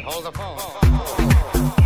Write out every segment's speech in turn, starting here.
hold the phone.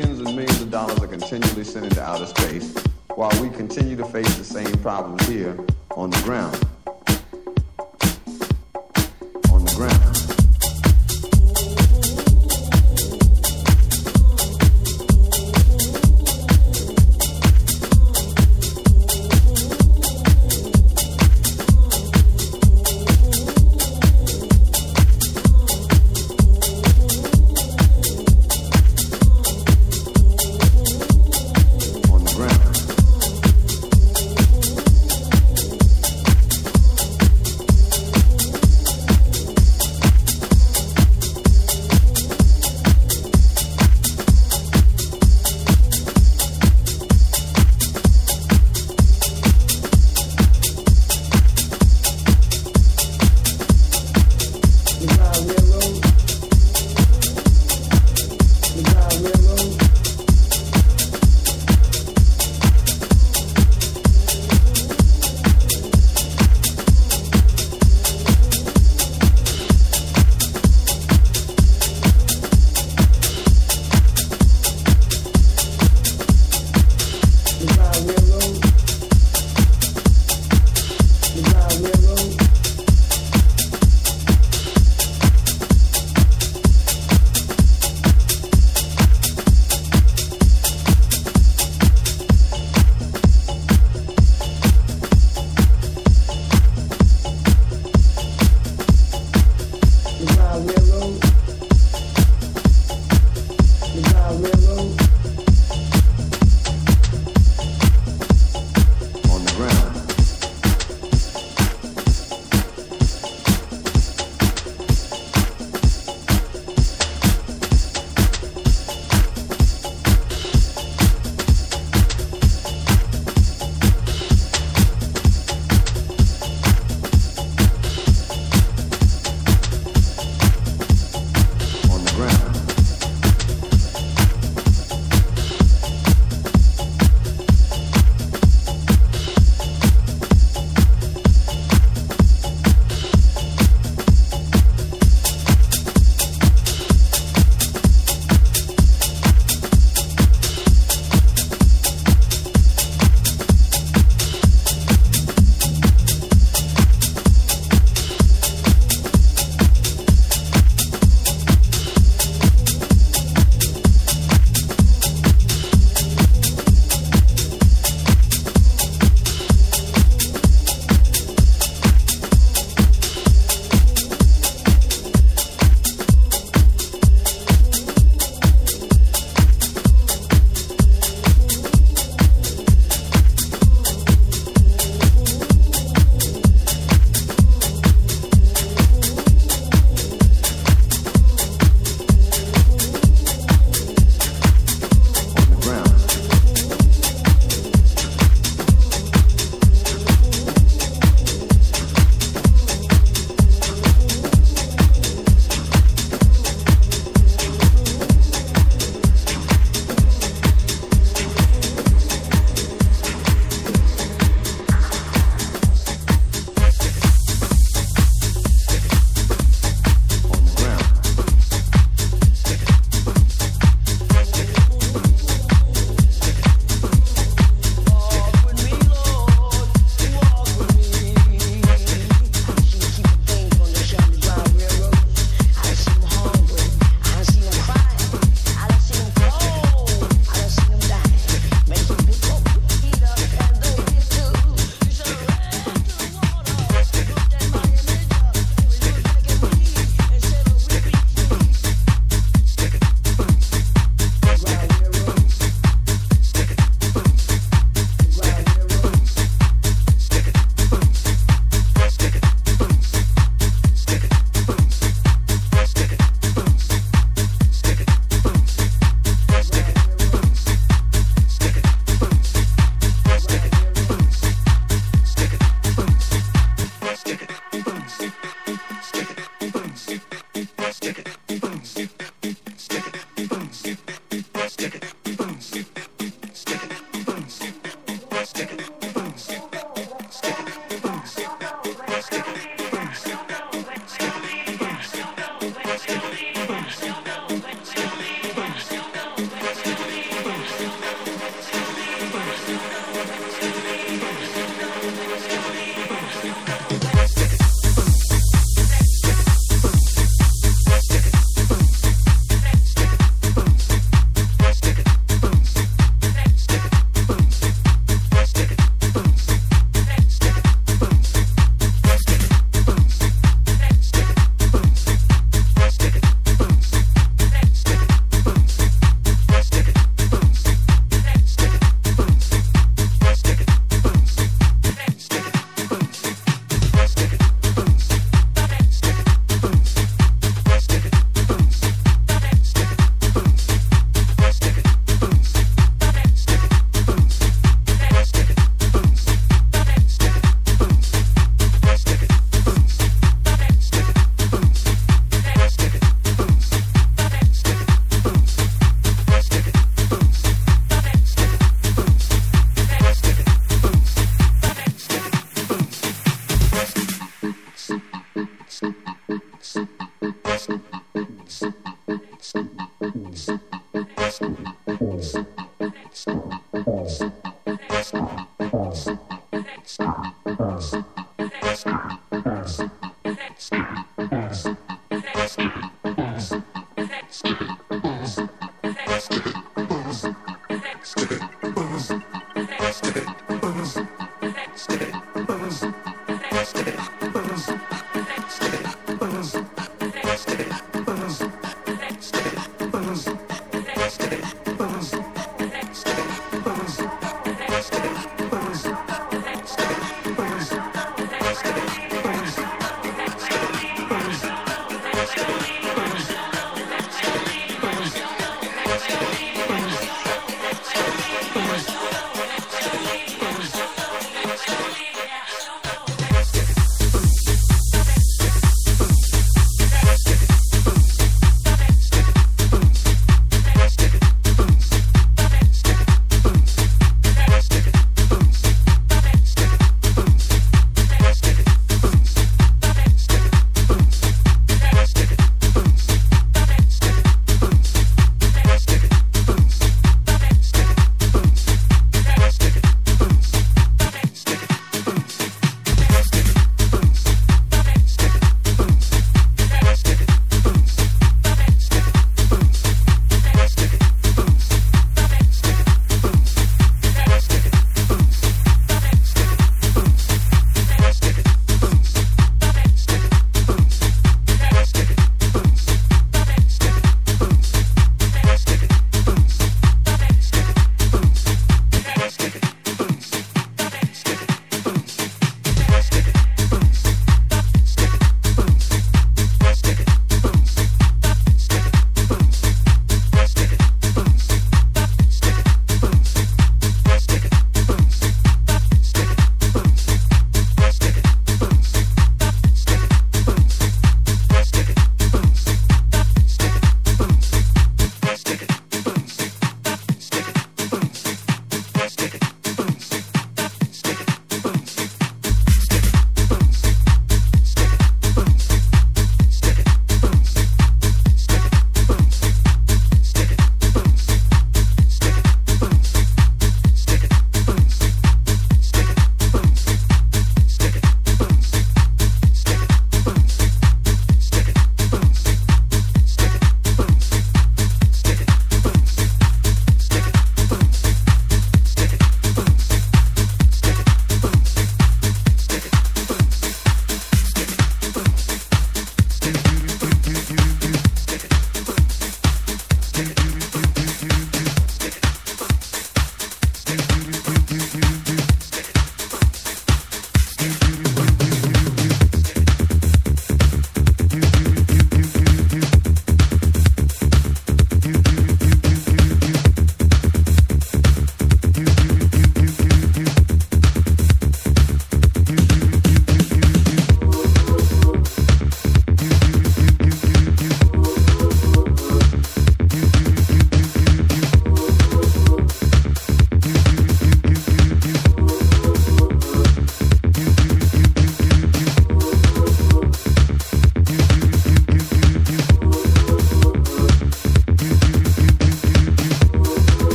millions and millions of dollars are continually sent into outer space while we continue to face the same problems here on the ground.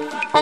Oh,